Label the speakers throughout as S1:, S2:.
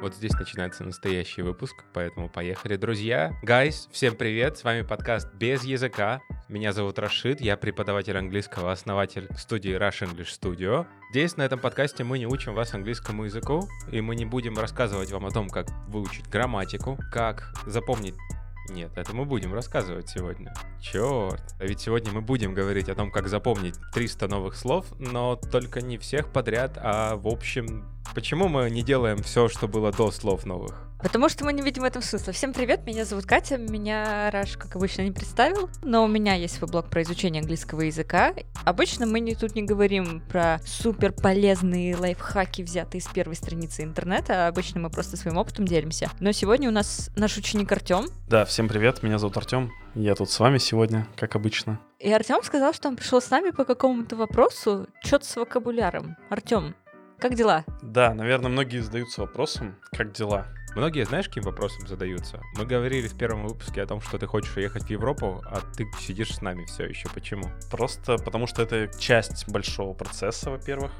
S1: Вот здесь начинается настоящий выпуск, поэтому поехали, друзья. Гайс, всем привет, с вами подкаст «Без языка». Меня зовут Рашид, я преподаватель английского, основатель студии Rush English Studio. Здесь, на этом подкасте, мы не учим вас английскому языку, и мы не будем рассказывать вам о том, как выучить грамматику, как запомнить нет, это мы будем рассказывать сегодня. Черт. А ведь сегодня мы будем говорить о том, как запомнить 300 новых слов, но только не всех подряд, а в общем... Почему мы не делаем все, что было до слов новых?
S2: Потому что мы не видим в этом смысла. Всем привет, меня зовут Катя, меня Раш, как обычно, не представил, но у меня есть свой блог про изучение английского языка. Обычно мы не, тут не говорим про супер полезные лайфхаки, взятые с первой страницы интернета, а обычно мы просто своим опытом делимся. Но сегодня у нас наш ученик Артем.
S3: Да, всем привет, меня зовут Артем, я тут с вами сегодня, как обычно.
S2: И Артем сказал, что он пришел с нами по какому-то вопросу, что-то с вокабуляром. Артем, как дела?
S3: Да, наверное, многие задаются вопросом, как дела.
S1: Многие, знаешь, каким вопросом задаются? Мы говорили в первом выпуске о том, что ты хочешь уехать в Европу, а ты сидишь с нами все еще. Почему?
S3: Просто потому что это часть большого процесса, во-первых.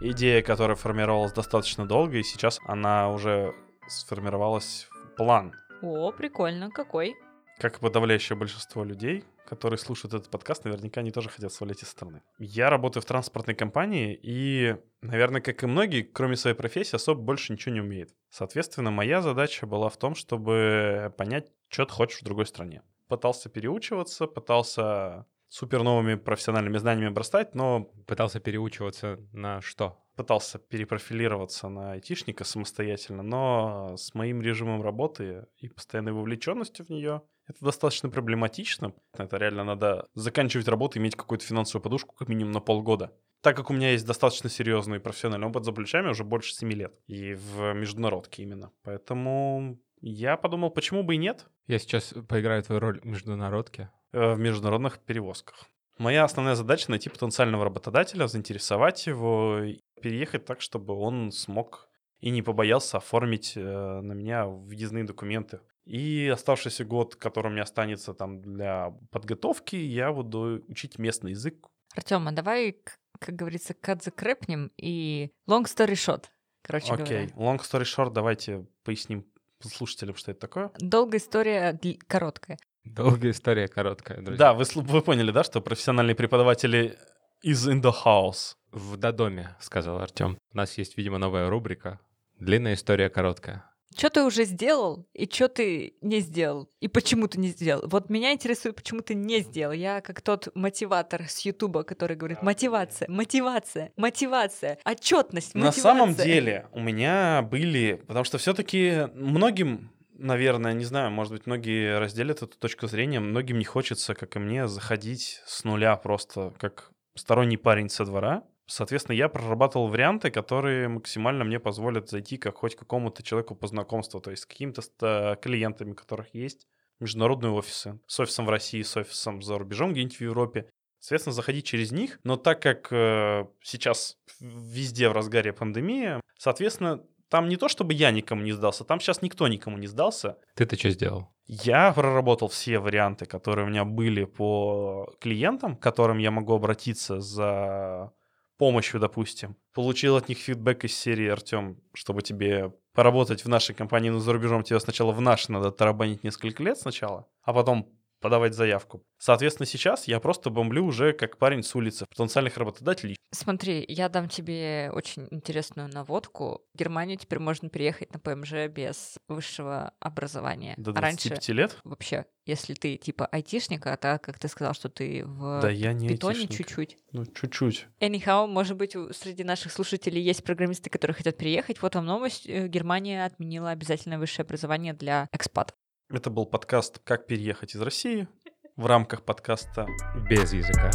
S3: Идея, которая формировалась достаточно долго, и сейчас она уже сформировалась в план.
S2: О, прикольно, какой?
S3: Как и подавляющее большинство людей, которые слушают этот подкаст, наверняка они тоже хотят свалить из страны. Я работаю в транспортной компании и, наверное, как и многие, кроме своей профессии, особо больше ничего не умеет. Соответственно, моя задача была в том, чтобы понять, что ты хочешь в другой стране. Пытался переучиваться, пытался супер новыми профессиональными знаниями обрастать, но...
S1: Пытался переучиваться на что?
S3: Пытался перепрофилироваться на айтишника самостоятельно, но с моим режимом работы и постоянной вовлеченностью в нее это достаточно проблематично. Это реально надо заканчивать работу, иметь какую-то финансовую подушку как минимум на полгода. Так как у меня есть достаточно серьезный профессиональный опыт за плечами уже больше 7 лет. И в международке именно. Поэтому я подумал, почему бы и нет?
S1: Я сейчас поиграю твою роль в международке.
S3: Э, в международных перевозках. Моя основная задача — найти потенциального работодателя, заинтересовать его, переехать так, чтобы он смог и не побоялся оформить э, на меня въездные документы. И оставшийся год, который у меня останется там для подготовки, я буду учить местный язык.
S2: Артем, а давай, как говорится, cut закрепнем и long story short, короче
S3: Окей,
S2: говоря.
S3: okay. long story short, давайте поясним слушателям, что это такое.
S2: Долгая история короткая.
S1: Долгая история короткая, друзья.
S3: Да, вы, вы поняли, да, что профессиональные преподаватели is in the house.
S1: В Додоме, сказал Артем. У нас есть, видимо, новая рубрика. Длинная история короткая.
S2: Что ты уже сделал и что ты не сделал? И почему ты не сделал? Вот меня интересует, почему ты не сделал. Я как тот мотиватор с Ютуба, который говорит мотивация, мотивация, мотивация, отчетность, мотивация.
S3: На самом деле у меня были, потому что все-таки многим наверное, не знаю, может быть, многие разделят эту точку зрения. Многим не хочется, как и мне, заходить с нуля просто как сторонний парень со двора. Соответственно, я прорабатывал варианты, которые максимально мне позволят зайти как хоть какому-то человеку по знакомству, то есть с какими-то клиентами, которых есть международные офисы, с офисом в России, с офисом за рубежом где-нибудь в Европе. Соответственно, заходить через них. Но так как э, сейчас везде в разгаре пандемии, соответственно, там не то, чтобы я никому не сдался, там сейчас никто никому не сдался.
S1: Ты-то что сделал?
S3: Я проработал все варианты, которые у меня были по клиентам, к которым я могу обратиться за помощью, допустим. Получил от них фидбэк из серии «Артем, чтобы тебе поработать в нашей компании, но за рубежом тебе сначала в наш надо тарабанить несколько лет сначала, а потом подавать заявку. Соответственно, сейчас я просто бомблю уже как парень с улицы, потенциальных работодателей.
S2: Смотри, я дам тебе очень интересную наводку. В Германию теперь можно переехать на ПМЖ без высшего образования.
S3: До 25
S2: а раньше
S3: лет?
S2: Вообще, если ты типа айтишник, а так как ты сказал, что ты в
S3: да я не
S2: питоне
S3: айтишник.
S2: чуть-чуть.
S3: Ну, чуть-чуть.
S2: Anyhow, может быть, среди наших слушателей есть программисты, которые хотят переехать. Вот вам новость. Э, Германия отменила обязательное высшее образование для экспатов.
S3: Это был подкаст «Как переехать из России» в рамках подкаста
S1: «Без языка».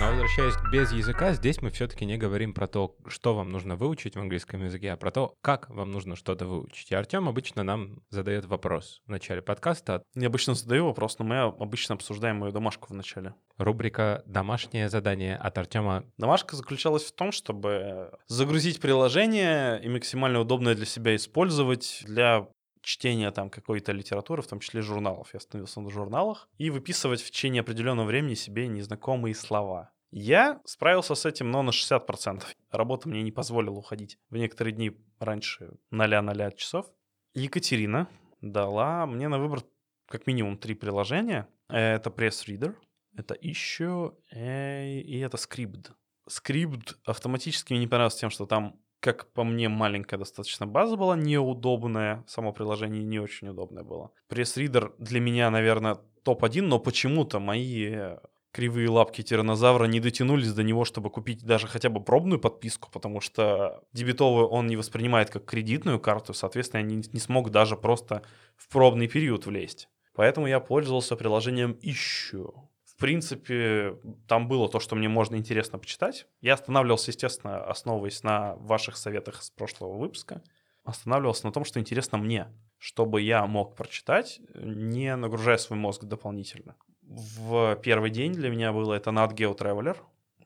S1: Но возвращаясь к без языка, здесь мы все-таки не говорим про то, что вам нужно выучить в английском языке, а про то, как вам нужно что-то выучить. И Артем обычно нам задает вопрос в начале подкаста.
S3: Я обычно задаю вопрос, но мы обычно обсуждаем мою домашку в начале.
S1: Рубрика «Домашнее задание» от Артема.
S3: Домашка заключалась в том, чтобы загрузить приложение и максимально удобное для себя использовать для чтения там какой-то литературы, в том числе журналов. Я остановился на журналах. И выписывать в течение определенного времени себе незнакомые слова. Я справился с этим, но на 60%. Работа мне не позволила уходить в некоторые дни раньше 0-0 часов. Екатерина дала мне на выбор как минимум три приложения. Это Press Reader, это Issue э, и это Script. Script автоматически мне не понравился тем, что там, как по мне, маленькая достаточно база была, неудобная. Само приложение не очень удобное было. Reader для меня, наверное, топ-1, но почему-то мои кривые лапки тиранозавра не дотянулись до него, чтобы купить даже хотя бы пробную подписку, потому что дебетовую он не воспринимает как кредитную карту, соответственно, я не, не смог даже просто в пробный период влезть. Поэтому я пользовался приложением Ищу. В принципе, там было то, что мне можно интересно почитать. Я останавливался, естественно, основываясь на ваших советах с прошлого выпуска. Останавливался на том, что интересно мне, чтобы я мог прочитать, не нагружая свой мозг дополнительно. В первый день для меня было это Nat Geo Traveler,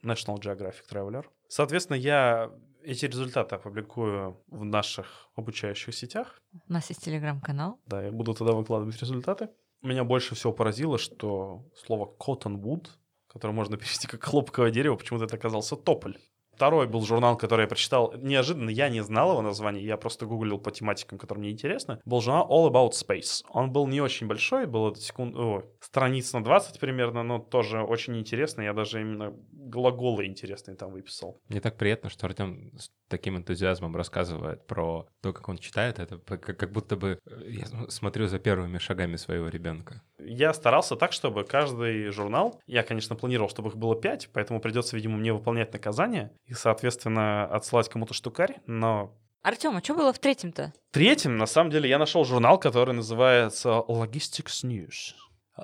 S3: National Geographic Traveler. Соответственно, я эти результаты опубликую в наших обучающих сетях.
S2: У нас есть телеграм-канал.
S3: Да, я буду туда выкладывать результаты. Меня больше всего поразило, что слово cottonwood, которое можно перевести как хлопковое дерево, почему-то это оказался тополь. Второй был журнал, который я прочитал. Неожиданно я не знал его названия, я просто гуглил по тематикам, которые мне интересны. Был журнал All About Space. Он был не очень большой, было секунд... О, страниц на 20 примерно, но тоже очень интересно. Я даже именно глаголы интересные там выписал.
S1: Мне так приятно, что Артем с таким энтузиазмом рассказывает про то, как он читает это, как, как будто бы э, я смотрю за первыми шагами своего ребенка.
S3: Я старался так, чтобы каждый журнал, я, конечно, планировал, чтобы их было 5, поэтому придется, видимо, мне выполнять наказание и, соответственно, отсылать кому-то штукарь, но
S2: Артем, а что было в третьем-то?
S3: Третьим, на самом деле, я нашел журнал, который называется Logistics News.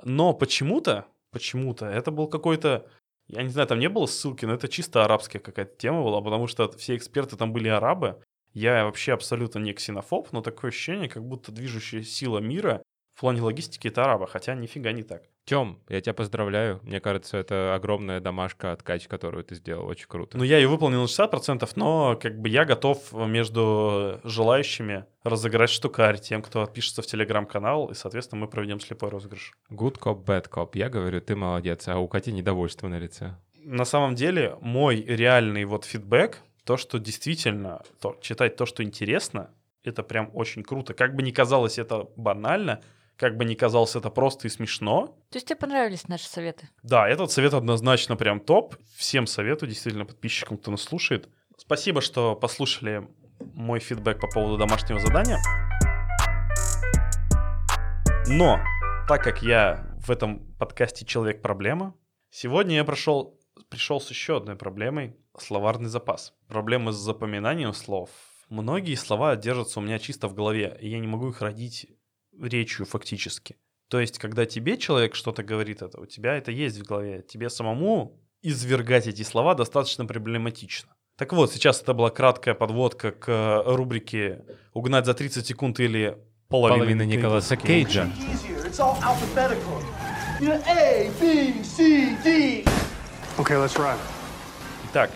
S3: Но почему-то, почему-то, это был какой-то я не знаю, там не было ссылки, но это чисто арабская какая-то тема была, потому что все эксперты там были арабы. Я вообще абсолютно не ксенофоб, но такое ощущение, как будто движущая сила мира в плане логистики это арабы, хотя нифига не так.
S1: Тем, я тебя поздравляю. Мне кажется, это огромная домашка от Кач, которую ты сделал. Очень круто.
S3: Ну, я ее выполнил на 60%, но как бы я готов между желающими разыграть штукарь тем, кто отпишется в телеграм-канал, и, соответственно, мы проведем слепой розыгрыш.
S1: Good cop, bad cop. Я говорю, ты молодец, а у Кати недовольство на лице.
S3: На самом деле, мой реальный вот фидбэк, то, что действительно то, читать то, что интересно, это прям очень круто. Как бы ни казалось это банально, как бы ни казалось это просто и смешно.
S2: То есть тебе понравились наши советы?
S3: Да, этот совет однозначно прям топ. Всем советую, действительно, подписчикам, кто нас слушает. Спасибо, что послушали мой фидбэк по поводу домашнего задания. Но, так как я в этом подкасте человек-проблема, сегодня я прошел, пришел с еще одной проблемой — словарный запас. Проблемы с запоминанием слов. Многие слова держатся у меня чисто в голове, и я не могу их родить речью фактически. То есть, когда тебе человек что-то говорит, это у тебя это есть в голове. Тебе самому извергать эти слова достаточно проблематично. Так вот, сейчас это была краткая подводка к э, рубрике «Угнать за 30 секунд» или «Половина,
S1: Половина Николаса Кейджа».
S3: Итак,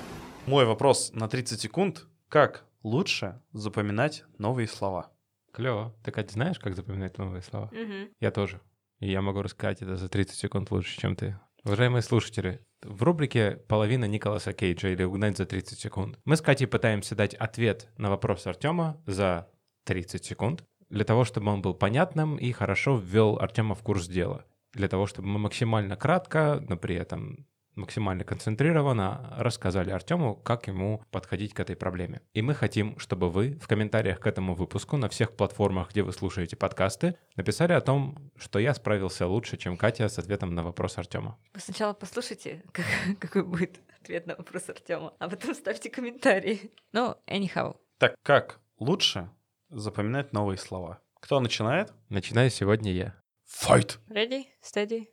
S3: мой вопрос на 30 секунд. Как лучше запоминать новые слова?
S1: Клево. Ты, Катя, знаешь, как запоминать новые слова?
S2: Угу.
S1: Я тоже. И я могу рассказать это за 30 секунд лучше, чем ты. Уважаемые слушатели, в рубрике «Половина Николаса Кейджа» или «Угнать за 30 секунд» мы с Катей пытаемся дать ответ на вопрос Артема за 30 секунд для того, чтобы он был понятным и хорошо ввел Артема в курс дела. Для того, чтобы мы максимально кратко, но при этом максимально концентрированно рассказали Артему, как ему подходить к этой проблеме. И мы хотим, чтобы вы в комментариях к этому выпуску на всех платформах, где вы слушаете подкасты, написали о том, что я справился лучше, чем Катя с ответом на вопрос Артема.
S2: Вы сначала послушайте, как, какой будет ответ на вопрос Артема, а потом ставьте комментарии. Ну, anyhow.
S3: Так как лучше запоминать новые слова? Кто начинает?
S1: Начинаю сегодня я.
S3: Fight!
S2: Ready, steady,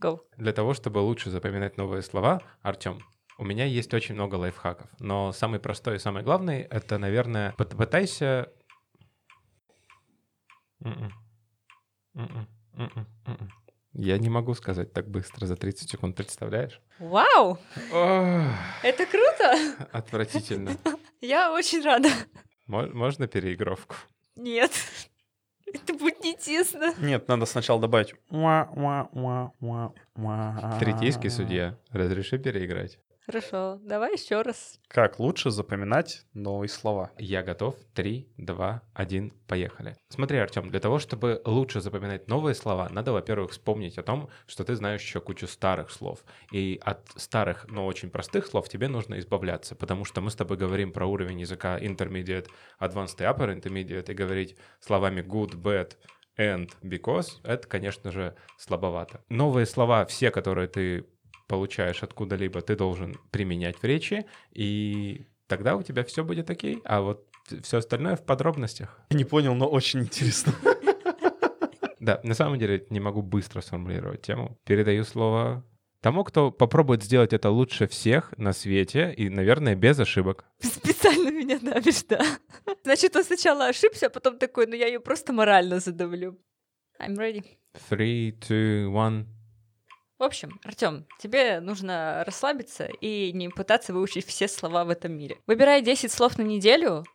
S2: go.
S1: Для того, чтобы лучше запоминать новые слова, Артем, у меня есть очень много лайфхаков, но самый простой и самый главный — это, наверное, попытайся... М-м. М-м. М-м. Я не могу сказать так быстро за 30 секунд, представляешь?
S2: Вау!
S1: Ох,
S2: Это круто!
S1: отвратительно.
S2: Я очень рада.
S1: Мо- Можно переигровку?
S2: Нет. Будет не тесно.
S3: Нет, надо сначала добавить.
S1: Третейский судья, разреши переиграть.
S2: Хорошо, давай еще раз.
S3: Как лучше запоминать новые слова?
S1: Я готов. Три, два, один, поехали. Смотри, Артем, для того, чтобы лучше запоминать новые слова, надо, во-первых, вспомнить о том, что ты знаешь еще кучу старых слов. И от старых, но очень простых слов тебе нужно избавляться, потому что мы с тобой говорим про уровень языка intermediate, advanced и upper intermediate, и говорить словами good, bad, and, because, это, конечно же, слабовато. Новые слова, все, которые ты получаешь откуда-либо, ты должен применять в речи, и тогда у тебя все будет окей, а вот все остальное в подробностях.
S3: Не понял, но очень интересно.
S1: Да, на самом деле не могу быстро сформулировать тему. Передаю слово тому, кто попробует сделать это лучше всех на свете и, наверное, без ошибок.
S2: Специально меня давишь, да. Значит, он сначала ошибся, а потом такой, ну я ее просто морально задавлю. I'm ready.
S1: Three, two, one.
S2: В общем, Артем, тебе нужно расслабиться и не пытаться выучить все слова в этом мире. Выбирай 10 слов на неделю,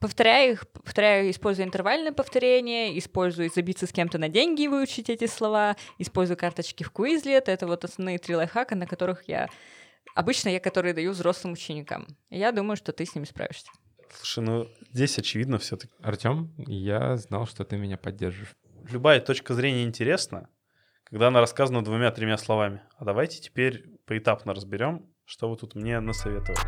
S2: повторяй их, повторяй, используя интервальное повторение, используй забиться с кем-то на деньги и выучить эти слова, используй карточки в Quizlet. Это вот основные три лайфхака, на которых я... Обычно я которые даю взрослым ученикам. Я думаю, что ты с ними справишься.
S3: Слушай, ну здесь очевидно все-таки.
S1: Артем, я знал, что ты меня поддержишь.
S3: Любая точка зрения интересна, когда она рассказана двумя-тремя словами. А давайте теперь поэтапно разберем, что вы тут мне насоветовали.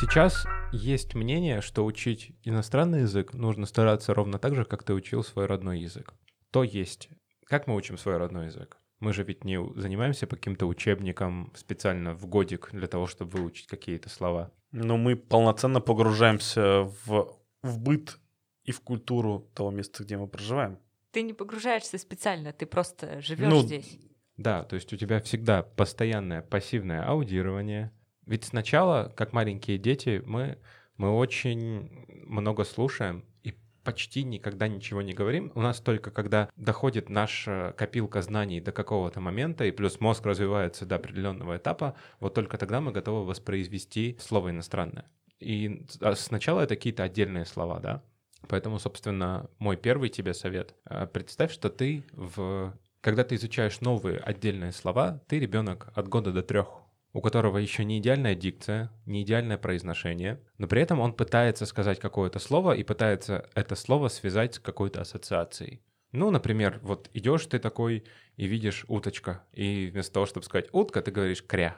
S1: Сейчас есть мнение, что учить иностранный язык нужно стараться ровно так же, как ты учил свой родной язык. То есть, как мы учим свой родной язык? Мы же ведь не занимаемся по каким-то учебникам специально в годик для того, чтобы выучить какие-то слова.
S3: Но мы полноценно погружаемся в, в быт и в культуру того места, где мы проживаем.
S2: Ты не погружаешься специально, ты просто живешь
S3: Ну,
S2: здесь.
S1: Да, то есть у тебя всегда постоянное пассивное аудирование. Ведь сначала, как маленькие дети, мы, мы очень много слушаем и почти никогда ничего не говорим. У нас только когда доходит наша копилка знаний до какого-то момента, и плюс мозг развивается до определенного этапа, вот только тогда мы готовы воспроизвести слово иностранное. И а сначала это какие-то отдельные слова, да? Поэтому, собственно, мой первый тебе совет. А, Представь, что ты в... Когда ты изучаешь новые отдельные слова, ты ребенок от года до трех, у которого еще не идеальная дикция, не идеальное произношение, но при этом он пытается сказать какое-то слово и пытается это слово связать с какой-то ассоциацией. Ну, например, вот идешь ты такой и видишь уточка, и вместо того, чтобы сказать утка, ты говоришь кря.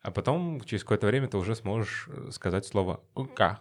S1: А потом через какое-то время ты уже сможешь э, сказать слово ука.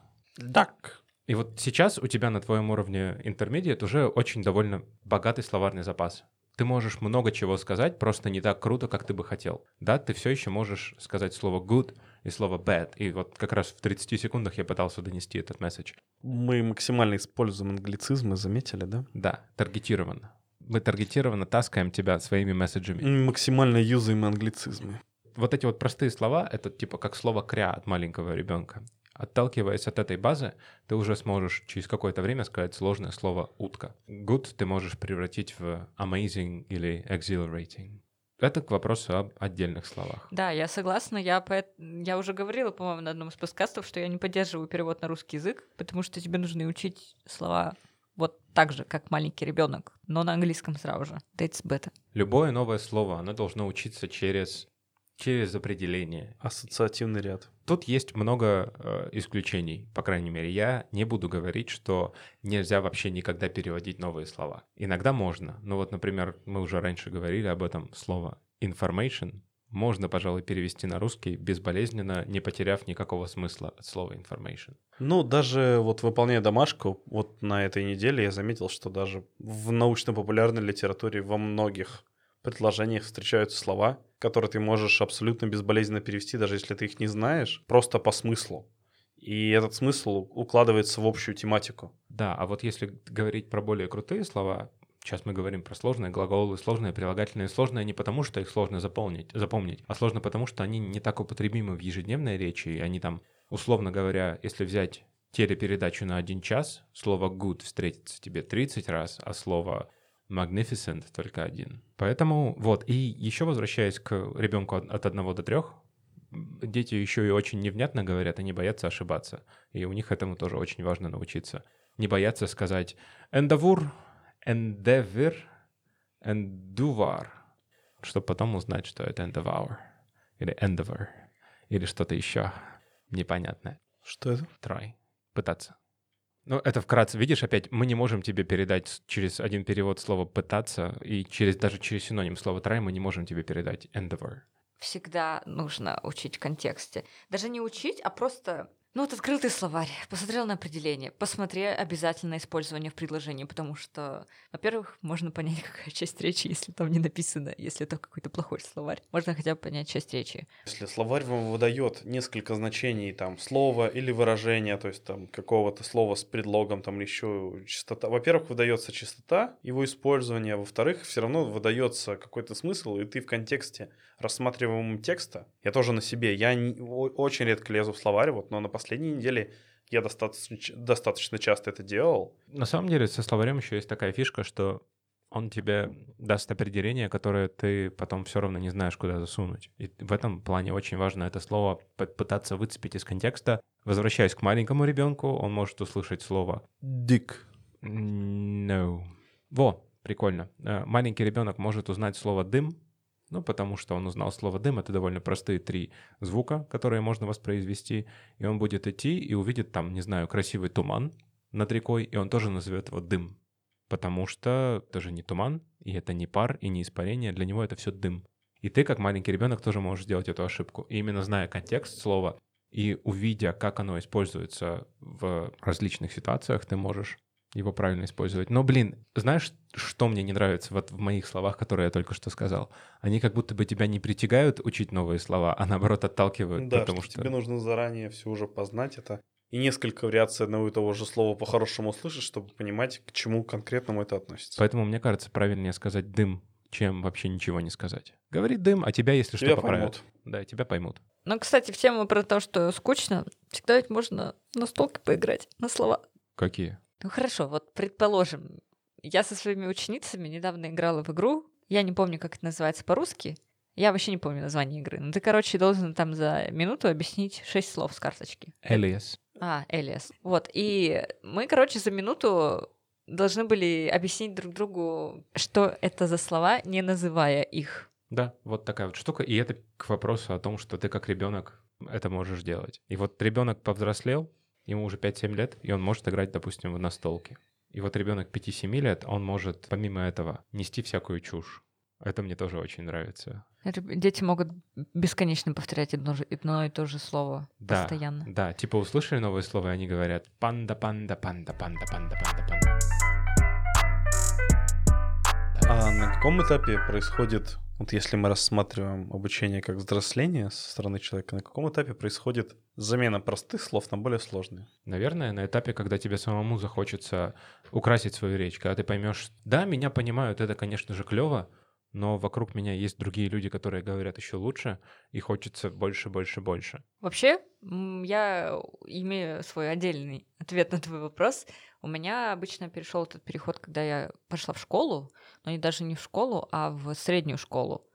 S3: Так.
S1: И вот сейчас у тебя на твоем уровне intermediate уже очень довольно богатый словарный запас. Ты можешь много чего сказать, просто не так круто, как ты бы хотел. Да, ты все еще можешь сказать слово good и слово bad. И вот как раз в 30 секундах я пытался донести этот месседж.
S3: Мы максимально используем англицизмы, заметили, да?
S1: Да, таргетированно. Мы таргетированно таскаем тебя своими месседжами.
S3: Максимально юзаем англицизмы.
S1: Вот эти вот простые слова, это типа как слово кря от маленького ребенка. Отталкиваясь от этой базы, ты уже сможешь через какое-то время сказать сложное слово «утка». Good ты можешь превратить в amazing или exhilarating. Это к вопросу об отдельных словах.
S2: Да, я согласна. Я, поэт- я уже говорила, по-моему, на одном из подкастов, что я не поддерживаю перевод на русский язык, потому что тебе нужно учить слова вот так же, как маленький ребенок, но на английском сразу же. That's better.
S1: Любое новое слово, оно должно учиться через, через определение.
S3: Ассоциативный ряд.
S1: Тут есть много э, исключений, по крайней мере. Я не буду говорить, что нельзя вообще никогда переводить новые слова. Иногда можно. Ну вот, например, мы уже раньше говорили об этом слово information. Можно, пожалуй, перевести на русский безболезненно, не потеряв никакого смысла от слова information.
S3: Ну, даже вот выполняя домашку, вот на этой неделе я заметил, что даже в научно-популярной литературе во многих предложениях встречаются слова, которые ты можешь абсолютно безболезненно перевести, даже если ты их не знаешь, просто по смыслу. И этот смысл укладывается в общую тематику.
S1: Да, а вот если говорить про более крутые слова, сейчас мы говорим про сложные глаголы, сложные прилагательные, сложные не потому, что их сложно заполнить, запомнить, а сложно потому, что они не так употребимы в ежедневной речи, и они там, условно говоря, если взять телепередачу на один час, слово good встретится тебе 30 раз, а слово magnificent только один. Поэтому вот, и еще возвращаясь к ребенку от, от 1 до 3, дети еще и очень невнятно говорят, они боятся ошибаться. И у них этому тоже очень важно научиться. Не бояться сказать «эндавур», «эндевир», «эндувар», чтобы потом узнать, что это «endeavour» или «endeavor» или что-то еще непонятное.
S3: Что это?
S1: Try. Пытаться. Ну, это вкратце. Видишь, опять, мы не можем тебе передать через один перевод слова «пытаться», и через, даже через синоним слова «try» мы не можем тебе передать «endeavor».
S2: Всегда нужно учить в контексте. Даже не учить, а просто... Ну вот открыл ты словарь, посмотрел на определение, посмотри обязательно использование в предложении, потому что, во-первых, можно понять, какая часть речи, если там не написано, если это какой-то плохой словарь. Можно хотя бы понять часть речи.
S3: Если словарь вам выдает несколько значений там слова или выражения, то есть там какого-то слова с предлогом там или еще частота. Во-первых, выдается частота его использования, во-вторых, все равно выдается какой-то смысл, и ты в контексте рассматриваемого текста. Я тоже на себе, я не- очень редко лезу в словарь, вот, но на последней неделе я достаточно, достаточно часто это делал.
S1: На самом деле со словарем еще есть такая фишка, что он тебе даст определение, которое ты потом все равно не знаешь, куда засунуть. И в этом плане очень важно это слово пытаться выцепить из контекста. Возвращаясь к маленькому ребенку, он может услышать слово
S3: Дик.
S1: No. Во, прикольно. Э, Маленький ребенок может узнать слово дым, ну, потому что он узнал слово дым. Это довольно простые три звука, которые можно воспроизвести. И он будет идти и увидит там, не знаю, красивый туман над рекой, и он тоже назовет его дым. Потому что это же не туман, и это не пар, и не испарение. Для него это все дым. И ты, как маленький ребенок, тоже можешь сделать эту ошибку. И именно зная контекст слова и увидя, как оно используется в различных ситуациях, ты можешь его правильно использовать. Но, блин, знаешь, что мне не нравится вот в моих словах, которые я только что сказал? Они как будто бы тебя не притягают учить новые слова, а наоборот отталкивают,
S3: Да,
S1: потому
S3: что
S1: что...
S3: тебе нужно заранее все уже познать это. И несколько вариаций одного и того же слова по-хорошему услышать, чтобы понимать, к чему конкретному это относится.
S1: Поэтому, мне кажется, правильнее сказать «дым», чем вообще ничего не сказать. Говори «дым», а тебя, если
S3: Тебя
S1: что, поправят.
S3: поймут.
S1: Да, тебя поймут.
S2: Ну, кстати, в тему про то, что скучно, всегда ведь можно на столке поиграть, на слова.
S1: Какие?
S2: Ну хорошо, вот предположим, я со своими ученицами недавно играла в игру, я не помню, как это называется по-русски, я вообще не помню название игры. Ну ты, короче, должен там за минуту объяснить шесть слов с карточки.
S1: Элиас.
S2: А, Элиас. Вот, и мы, короче, за минуту должны были объяснить друг другу, что это за слова, не называя их.
S1: Да, вот такая вот штука. И это к вопросу о том, что ты как ребенок это можешь делать. И вот ребенок повзрослел, ему уже 5-7 лет, и он может играть, допустим, в настолки. И вот ребенок 5-7 лет, он может, помимо этого, нести всякую чушь. Это мне тоже очень нравится.
S2: Дети могут бесконечно повторять одно, одно и то же слово
S1: Да,
S2: постоянно.
S1: да, типа услышали новые слова, и они говорят «панда, панда, панда, панда, панда, панда, панда».
S3: А на каком этапе происходит, вот если мы рассматриваем обучение как взросление со стороны человека, на каком этапе происходит замена простых слов на более сложные?
S1: Наверное, на этапе, когда тебе самому захочется украсить свою речь, когда ты поймешь, да, меня понимают, это, конечно же, клево, но вокруг меня есть другие люди, которые говорят еще лучше, и хочется больше, больше, больше.
S2: Вообще, я имею свой отдельный ответ на твой вопрос. У меня обычно перешел этот переход, когда я пошла в школу, но не даже не в школу, а в среднюю школу.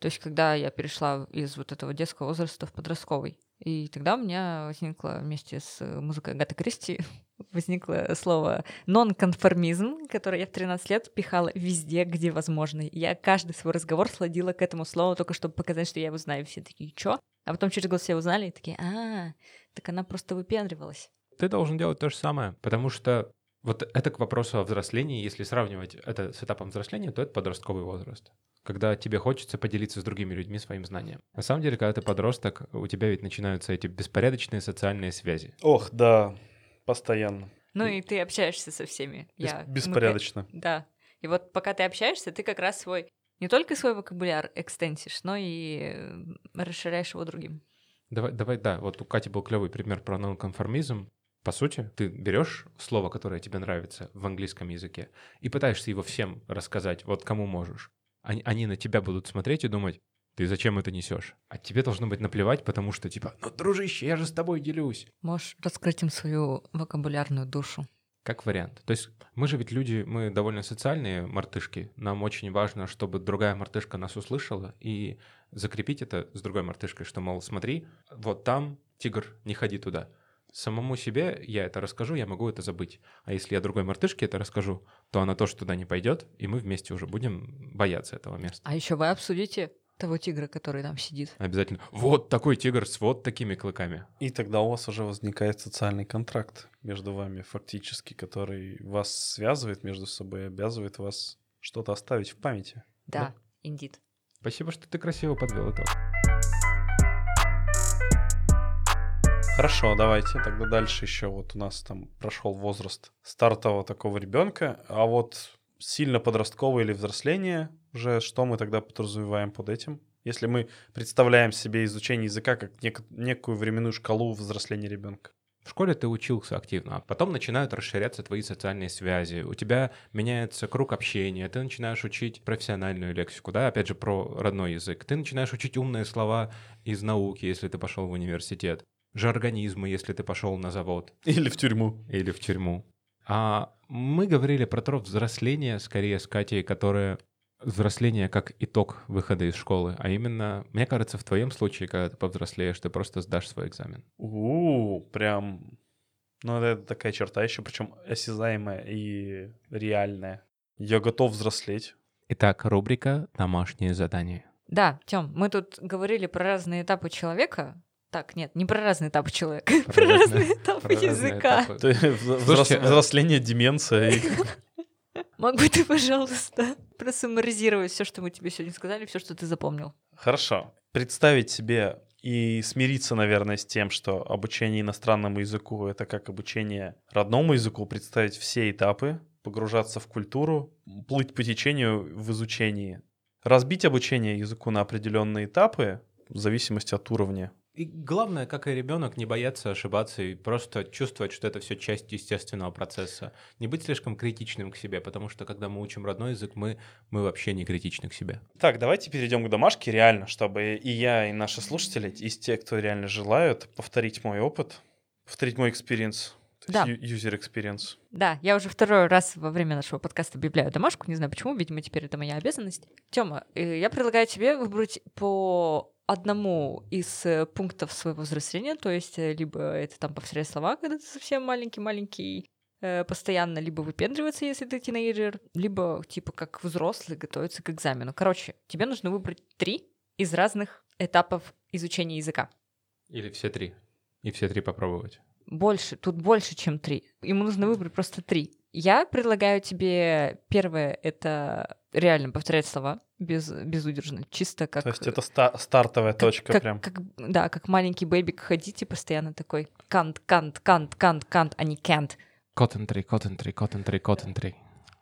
S2: То есть, когда я перешла из вот этого детского возраста в подростковый. И тогда у меня возникло вместе с музыкой Агаты Кристи возникло слово нонконформизм, которое я в 13 лет пихала везде, где возможно. Я каждый свой разговор сладила к этому слову, только чтобы показать, что я его знаю. Все такие, чё? А потом через год все узнали и такие, а, так она просто выпендривалась.
S1: Ты должен делать то же самое, потому что вот это к вопросу о взрослении. Если сравнивать это с этапом взросления, то это подростковый возраст. Когда тебе хочется поделиться с другими людьми своим знанием. На самом деле, когда ты подросток, у тебя ведь начинаются эти беспорядочные социальные связи.
S3: Ох, да, постоянно.
S2: Ну и ты общаешься со всеми.
S3: Бес-
S2: Я- мы
S3: беспорядочно.
S2: ка- Да. И вот пока ты общаешься, ты как раз свой не только свой вокабуляр экстенсишь, но и расширяешь его другим.
S1: Давай, давай, да, вот у Кати был клевый пример про нонконформизм. По сути, ты берешь слово, которое тебе нравится в английском языке, и пытаешься его всем рассказать, вот кому можешь. Они, они на тебя будут смотреть и думать, ты зачем это несешь? А тебе должно быть наплевать, потому что типа, ну, дружище, я же с тобой делюсь.
S2: Можешь раскрыть им свою вокабулярную душу.
S1: Как вариант. То есть мы же ведь люди, мы довольно социальные мартышки. Нам очень важно, чтобы другая мартышка нас услышала и закрепить это с другой мартышкой, что, мол, смотри, вот там тигр, не ходи туда. Самому себе я это расскажу, я могу это забыть. А если я другой мартышке это расскажу, то она тоже туда не пойдет, и мы вместе уже будем бояться этого места.
S2: А еще вы обсудите того тигра, который там сидит.
S1: Обязательно. Вот такой тигр с вот такими клыками.
S3: И тогда у вас уже возникает социальный контракт между вами фактически, который вас связывает между собой и обязывает вас что-то оставить в памяти.
S2: Да, индит.
S1: Спасибо, что ты красиво подвел итог.
S3: Хорошо, давайте тогда дальше еще вот у нас там прошел возраст стартового такого ребенка, а вот сильно подростковое или взросление, уже что мы тогда подразумеваем под этим? Если мы представляем себе изучение языка как нек- некую временную шкалу взросления ребенка.
S1: В школе ты учился активно, а потом начинают расширяться твои социальные связи, у тебя меняется круг общения, ты начинаешь учить профессиональную лексику, да, опять же, про родной язык. Ты начинаешь учить умные слова из науки, если ты пошел в университет, жаргонизмы, если ты пошел на завод
S3: Или в тюрьму.
S1: или в тюрьму. А мы говорили про то взросление, скорее, с Катей, которое взросление как итог выхода из школы, а именно, мне кажется, в твоем случае, когда ты повзрослеешь, ты просто сдашь свой экзамен.
S3: У, прям... Ну, это такая черта еще, причем осязаемая и реальная. Я готов взрослеть.
S1: Итак, рубрика «Домашние задания».
S2: Да, Тём, мы тут говорили про разные этапы человека. Так, нет, не про разные этапы человека,
S1: Про
S2: про
S1: разные-
S2: разные этапы
S1: Про разные
S2: языка.
S1: этапы.
S3: То есть взрос-
S1: Слушайте, а-
S3: взросление, деменция.
S2: бы ты, пожалуйста, просуммаризировать все, что мы тебе сегодня сказали, все, что ты запомнил?
S3: Хорошо. Представить себе и смириться, наверное, с тем, что обучение иностранному языку — это как обучение родному языку, представить все этапы, погружаться в культуру, плыть по течению в изучении. Разбить обучение языку на определенные этапы в зависимости от уровня.
S1: И главное, как и ребенок, не бояться ошибаться и просто чувствовать, что это все часть естественного процесса. Не быть слишком критичным к себе, потому что когда мы учим родной язык, мы, мы вообще не критичны к себе.
S3: Так, давайте перейдем к домашке реально, чтобы и я, и наши слушатели, из тех, кто реально желают, повторить мой опыт, повторить мой experience, то
S2: Да.
S3: user experience.
S2: Да, я уже второй раз во время нашего подкаста объявляю домашку, не знаю почему, видимо, теперь это моя обязанность. Тёма, э, я предлагаю тебе выбрать по одному из э, пунктов своего взросления, то есть э, либо это там повторять слова, когда ты совсем маленький-маленький, э, постоянно либо выпендриваться, если ты тинейджер, либо типа как взрослый готовиться к экзамену. Короче, тебе нужно выбрать три из разных этапов изучения языка.
S1: Или все три. И все три попробовать.
S2: Больше, тут больше, чем три. Ему нужно выбрать просто три. Я предлагаю тебе первое это реально повторять слова без безудержно, чисто как.
S3: То есть это ста- стартовая
S2: как-
S3: точка
S2: как-
S3: прям.
S2: как- да, как маленький бэбик ходить и постоянно такой кант, кант, кант, кант, кант, а не can't.
S1: Cotton tree, cotton tree, cotton tree, cotton tree.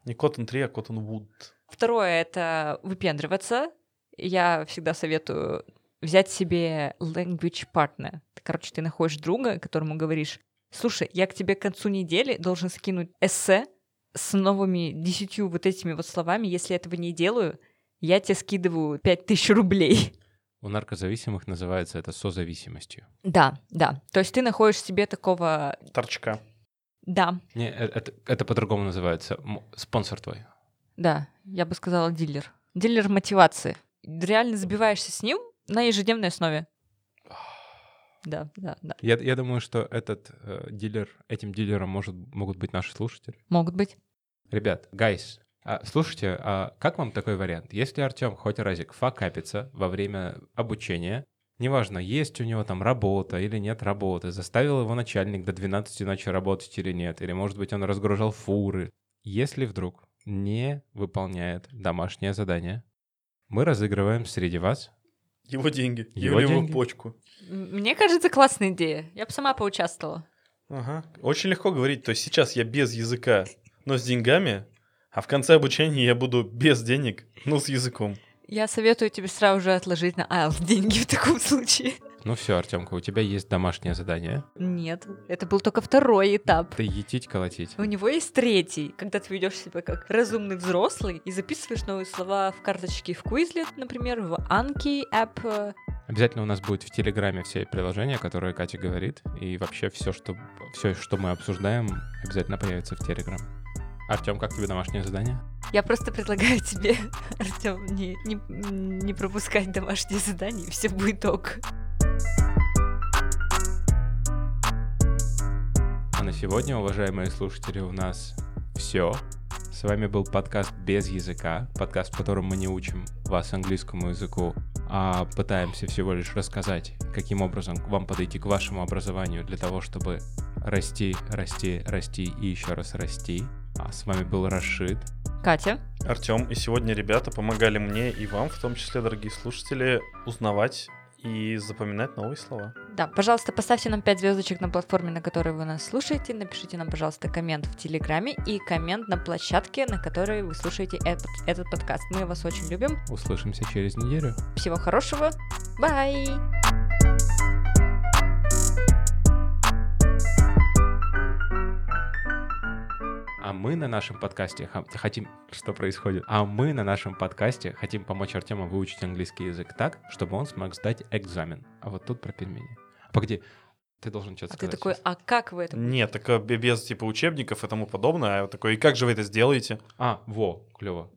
S3: Не Cotton 3, а Cotton Wood.
S2: Второе это выпендриваться. Я всегда советую взять себе language partner. Короче, ты находишь друга, которому говоришь, слушай, я к тебе к концу недели должен скинуть эссе с новыми десятью вот этими вот словами. Если этого не делаю, я тебе скидываю 5000 рублей.
S1: У наркозависимых называется это созависимостью.
S2: Да, да. То есть ты находишь себе такого...
S3: Торчка.
S2: Да,
S1: Не, э- это, это по-другому называется. Спонсор твой.
S2: да, я бы сказала дилер. Дилер мотивации. Реально забиваешься с ним на ежедневной основе. Да, да, да.
S1: Я, я думаю, что этот э, дилер, этим дилером может, могут быть наши слушатели.
S2: Могут быть.
S1: Ребят, гайс, а, слушайте, а как вам такой вариант? Если Артем хоть разик факапится во время обучения, неважно, есть у него там работа или нет работы, заставил его начальник до 12 ночи работать или нет, или, может быть, он разгружал фуры. Если вдруг не выполняет домашнее задание, мы разыгрываем среди вас
S3: Его деньги.
S1: Его
S3: Его, его
S1: деньги?
S3: почку.
S2: Мне кажется, классная идея. Я бы сама поучаствовала.
S3: Ага. Очень легко говорить. То есть сейчас я без языка, но с деньгами, а в конце обучения я буду без денег, но с языком.
S2: Я советую тебе сразу же отложить на IELTS деньги в таком случае.
S1: Ну все, Артемка, у тебя есть домашнее задание.
S2: Нет, это был только второй этап.
S1: Ты етить, колотить.
S2: У него есть третий, когда ты ведешь себя как разумный взрослый и записываешь новые слова в карточке в Quizlet, например, в Anki App.
S1: Обязательно у нас будет в Телеграме все приложения, которые Катя говорит, и вообще все, что, все, что мы обсуждаем, обязательно появится в Телеграм. Артем, как тебе домашнее задание?
S2: Я просто предлагаю тебе, Артем, не, не, не пропускать домашние задания, и все будет ок.
S1: А на сегодня, уважаемые слушатели, у нас все. С вами был подкаст «Без языка», подкаст, в котором мы не учим вас английскому языку, а пытаемся всего лишь рассказать, каким образом вам подойти к вашему образованию для того, чтобы расти, расти, расти и еще раз расти. А с вами был Рашид.
S2: Катя.
S3: Артем. И сегодня ребята помогали мне и вам, в том числе, дорогие слушатели, узнавать и запоминать новые слова.
S2: Да, пожалуйста, поставьте нам 5 звездочек на платформе, на которой вы нас слушаете. Напишите нам, пожалуйста, коммент в Телеграме и коммент на площадке, на которой вы слушаете этот, этот подкаст. Мы вас очень любим.
S1: Услышимся через неделю.
S2: Всего хорошего. Бай!
S1: А мы на нашем подкасте хотим... Что происходит? А мы на нашем подкасте хотим помочь Артему выучить английский язык так, чтобы он смог сдать экзамен. А вот тут про пельмени. Погоди, ты должен что-то
S2: а
S1: сказать.
S2: ты такой,
S1: сейчас.
S2: а как вы это?
S3: Нет, так без типа учебников и тому подобное. А такой, и как же вы это сделаете?
S1: А, во, клево.